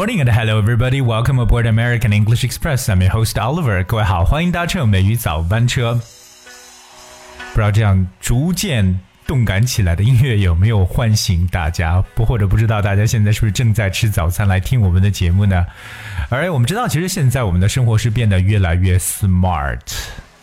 Morning and hello everybody. Welcome aboard American English Express. I'm your host Oliver. 各位好，欢迎搭乘美语早班车。不知道这样逐渐动感起来的音乐有没有唤醒大家？不，或者不知道大家现在是不是正在吃早餐来听我们的节目呢？而我们知道，其实现在我们的生活是变得越来越 smart。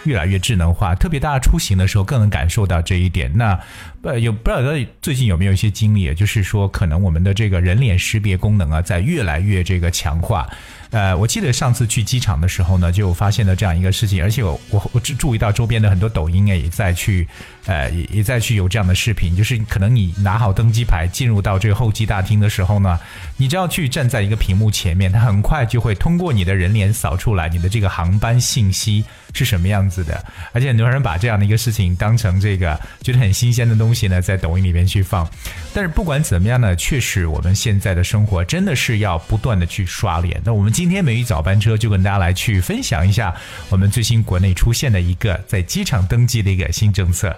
越来越智能化，特别大家出行的时候更能感受到这一点。那呃，有不知道最近有没有一些经历，就是说可能我们的这个人脸识别功能啊，在越来越这个强化。呃，我记得上次去机场的时候呢，就发现了这样一个事情，而且我我我注意到周边的很多抖音啊也在去，呃，也也在去有这样的视频，就是可能你拿好登机牌进入到这个候机大厅的时候呢，你只要去站在一个屏幕前面，它很快就会通过你的人脸扫出来你的这个航班信息是什么样子的，而且很多人把这样的一个事情当成这个觉得很新鲜的东西呢，在抖音里面去放。但是不管怎么样呢，确实我们现在的生活真的是要不断的去刷脸。那我们今天美语早班车就跟大家来去分享一下我们最新国内出现的一个在机场登记的一个新政策。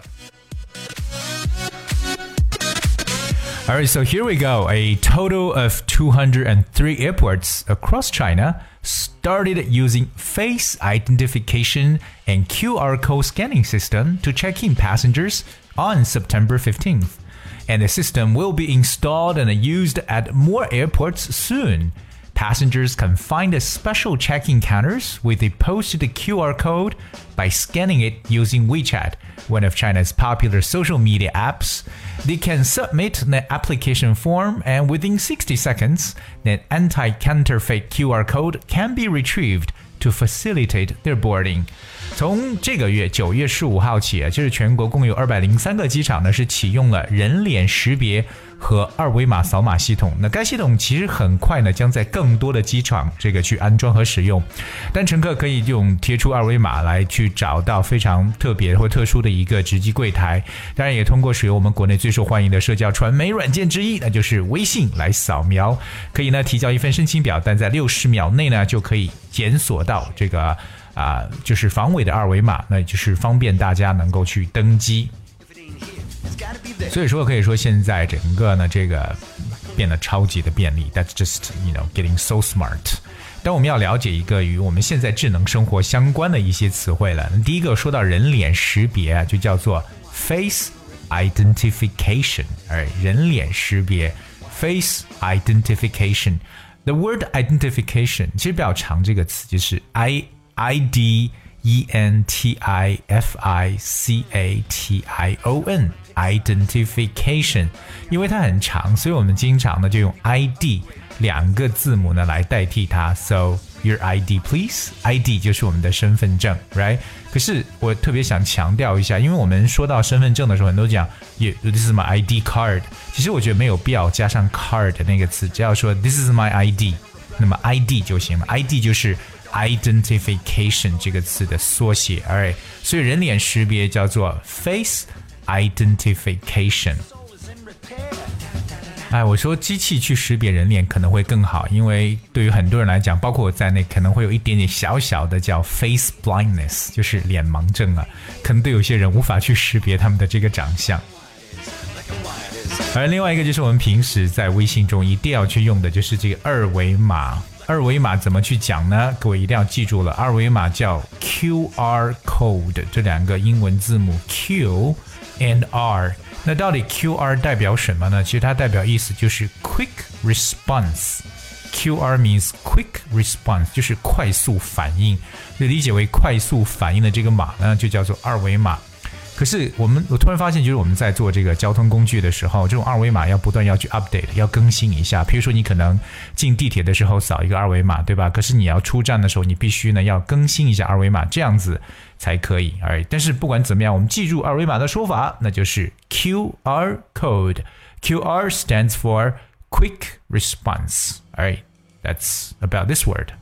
Alright, so here we go. A total of 203 airports across China started using face identification and QR code scanning system to check in passengers on September 15th. And the system will be installed and used at more airports soon. Passengers can find a special check-in counters with a posted QR code by scanning it using WeChat, one of China's popular social media apps. They can submit the application form, and within 60 seconds, the anti-counterfeit QR code can be retrieved to facilitate their boarding. 从这个月九月十五号起啊，就是全国共有二百零三个机场呢是启用了人脸识别和二维码扫码系统，那该系统其实很快呢将在更多的机场这个去安装和使用，但乘客可以用贴出二维码来去找到非常特别或特殊的一个值机柜台，当然也通过使用我们国内最受欢迎的社交传媒软件之一，那就是微信来扫描，可以呢提交一份申请表，但在六十秒内呢就可以检索到这个啊就是防伪的二维码，那就是方便大家能够去登机。所以说，可以说现在整个呢，这个变得超级的便利。That's just you know getting so smart。但我们要了解一个与我们现在智能生活相关的一些词汇了。第一个说到人脸识别啊，就叫做 face identification，哎，人脸识别 face identification。The word identification 其实比较长，这个词就是 i i d e n t i f i c a t i o n。identification，因为它很长，所以我们经常呢就用 ID 两个字母呢来代替它。So your ID please. ID 就是我们的身份证，right？可是我特别想强调一下，因为我们说到身份证的时候，很多讲，this is my ID card。其实我觉得没有必要加上 card 那个词，只要说 this is my ID，那么 ID 就行了。ID 就是 Identification 这个词的缩写，alright？所以人脸识别叫做 face。identification。哎，我说机器去识别人脸可能会更好，因为对于很多人来讲，包括我在内，可能会有一点点小小的叫 face blindness，就是脸盲症啊，可能对有些人无法去识别他们的这个长相。而另外一个就是我们平时在微信中一定要去用的，就是这个二维码。二维码怎么去讲呢？各位一定要记住了，二维码叫 QR code，这两个英文字母 Q。and R，那到底 QR 代表什么呢？其实它代表意思就是 quick response。QR means quick response，就是快速反应，就理解为快速反应的这个码呢，就叫做二维码。可是我们我突然发现，就是我们在做这个交通工具的时候，这种二维码要不断要去 update，要更新一下。比如说你可能进地铁的时候扫一个二维码，对吧？可是你要出站的时候，你必须呢要更新一下二维码，这样子才可以。而但是不管怎么样，我们记住二维码的说法，那就是 QR code。QR stands for quick response. Alright, that's about this word.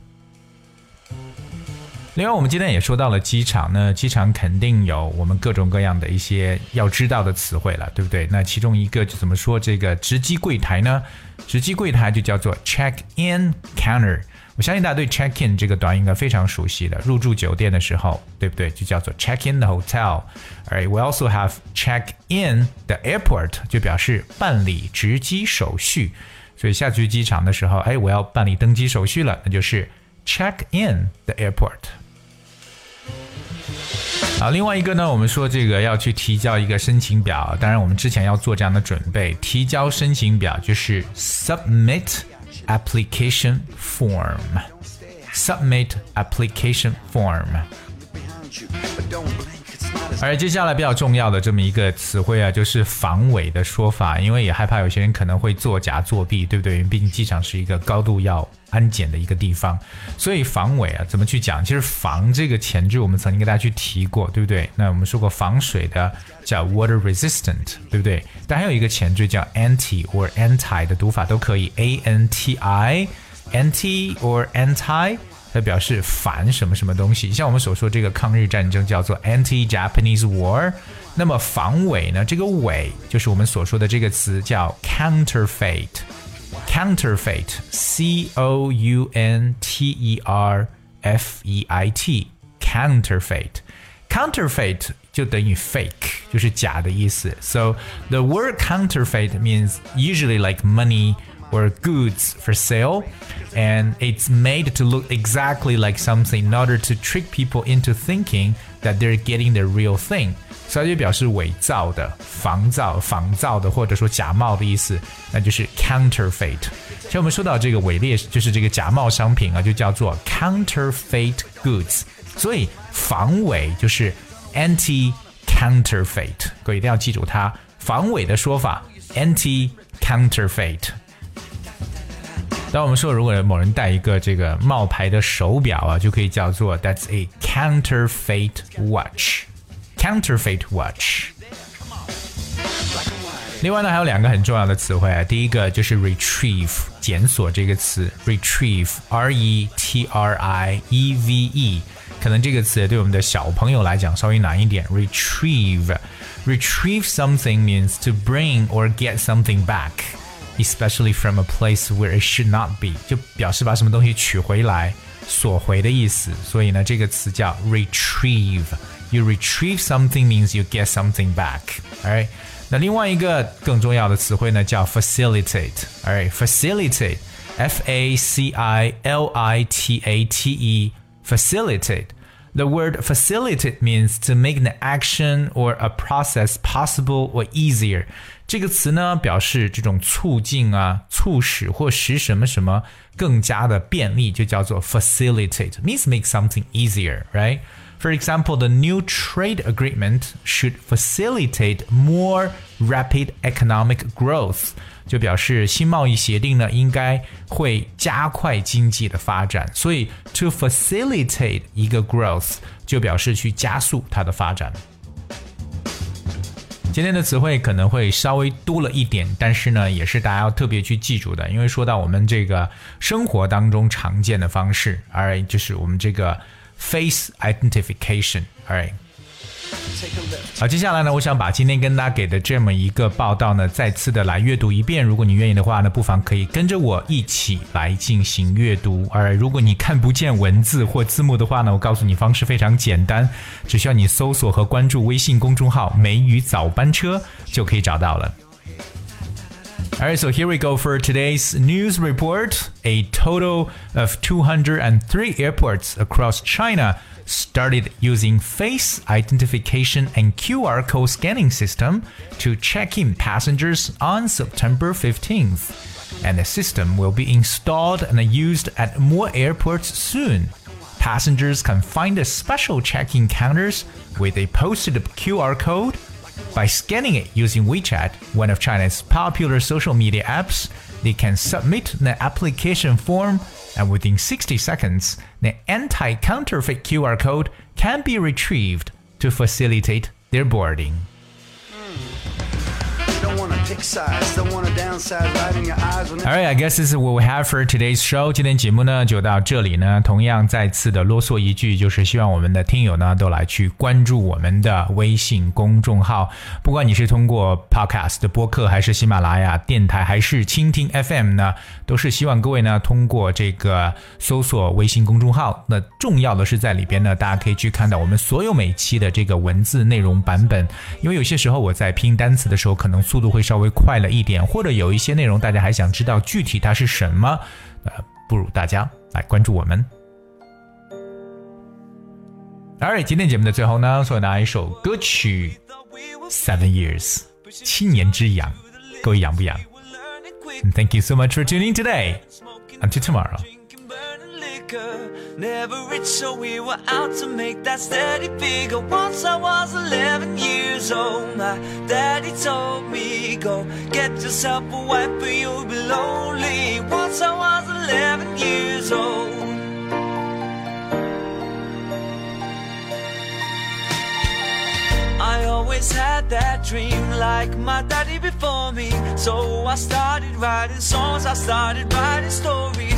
另外，我们今天也说到了机场，那机场肯定有我们各种各样的一些要知道的词汇了，对不对？那其中一个就怎么说这个值机柜台呢？值机柜台就叫做 check-in counter。我相信大家对 check-in 这个短语应该非常熟悉的，入住酒店的时候，对不对？就叫做 check-in the hotel。而 we also have check-in the airport，就表示办理值机手续。所以下去机场的时候，哎，我要办理登机手续了，那就是 check in the airport。啊，另外一个呢，我们说这个要去提交一个申请表，当然我们之前要做这样的准备，提交申请表就是 submit application form，submit application form。而接下来比较重要的这么一个词汇啊，就是防伪的说法，因为也害怕有些人可能会作假作弊，对不对？毕竟机场是一个高度要安检的一个地方，所以防伪啊，怎么去讲？其实“防”这个前缀我们曾经跟大家去提过，对不对？那我们说过防水的叫 water resistant，对不对？但还有一个前缀叫 anti or anti 的读法都可以，a n t i，anti or anti。它表示反什么什么东西，像我们所说这个抗日战争叫做 anti-Japanese war，那么防伪呢？这个伪就是我们所说的这个词叫 counterfeit，counterfeit，c o u n t e r f e i t，counterfeit，counterfeit 就等于 fake，就是假的意思。So the word counterfeit means usually like money. or goods for sale, and it's made to look exactly like something in order to trick people into thinking that they're getting the real thing. 所以就表示伪造的、仿造、仿造的，或者说假冒的意思，那就是 counterfeit。像我们说到这个伪劣，就是这个假冒商品啊，就叫做 counterfeit goods。所以防伪就是 anti counterfeit，各位一定要记住它防伪的说法 anti counterfeit。 当我们说，如果某人戴一个这个冒牌的手表啊，就可以叫做 That's a counterfeit watch。counterfeit watch。另外呢，还有两个很重要的词汇啊，第一个就是 retrieve，检索这个词，retrieve，r e t r i e v e，可能这个词对我们的小朋友来讲稍微难一点。retrieve，retrieve something means to bring or get something back。 especially from a place where it should not be，就表示把什么东西取回来、索回的意思。所以呢，这个词叫 retrieve。You retrieve something means you get something back. Alright，那另外一个更重要的词汇呢叫 facilitate。Alright，facilitate，f a c i l i t a t e，facilitate。 The word facilitate means to make an action or a process possible or easier. 这个词呢，表示这种促进啊、促使或使什么什么更加的便利，就叫做 facilitate. Means make something easier, right? For example, the new trade agreement should facilitate more rapid economic growth. 就表示新贸易协定呢，应该会加快经济的发展。所以，to facilitate 一个 growth 就表示去加速它的发展。今天的词汇可能会稍微多了一点，但是呢，也是大家要特别去记住的，因为说到我们这个生活当中常见的方式，而就是我们这个 face identification，right？。好，接下来呢，我想把今天跟大家给的这么一个报道呢，再次的来阅读一遍。如果你愿意的话呢，不妨可以跟着我一起来进行阅读。而如果你看不见文字或字幕的话呢，我告诉你方式非常简单，只需要你搜索和关注微信公众号“梅雨早班车”就可以找到了。Alright, so here we go for today's news report. A total of 203 airports across China started using face identification and QR code scanning system to check in passengers on September 15th. And the system will be installed and used at more airports soon. Passengers can find the special check-in counters with a posted QR code by scanning it using WeChat, one of China's popular social media apps. They can submit the application form and within 60 seconds, the anti-counterfeit QR code can be retrieved to facilitate their boarding. All right, I guess this is what we have for today's show. 今天节目呢就到这里呢。同样再次的啰嗦一句，就是希望我们的听友呢都来去关注我们的微信公众号。不管你是通过 Podcast 的播客，还是喜马拉雅电台，还是蜻蜓 FM 呢，都是希望各位呢通过这个搜索微信公众号。那重要的是在里边呢，大家可以去看到我们所有每期的这个文字内容版本。因为有些时候我在拼单词的时候，可能速度会稍稍微快了一点，或者有一些内容大家还想知道具体它是什么，呃，不如大家来关注我们。Alright，今天节目的最后呢，送给大家一首歌曲《Seven Years》七年之痒，各位痒不痒？Thank you so much for tuning today. Until tomorrow. Never rich, so we were out to make that steady figure. Once I was 11 years old, my daddy told me, Go get yourself a wife, but you'll be lonely. Once I was 11 years old. I always had that dream like my daddy before me So I started writing songs, I started writing stories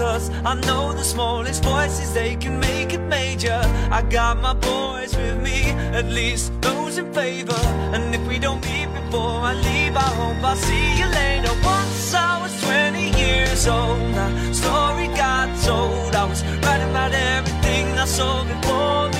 Cause I know the smallest voices They can make it major. I got my boys with me At least those in favor. And if we don't meet before I leave I hope I'll see you later. Once I was 20 years old My story got told. I was writing about everything I saw before me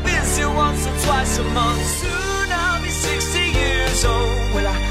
once or twice a month. Soon I'll be 60 years old. Will I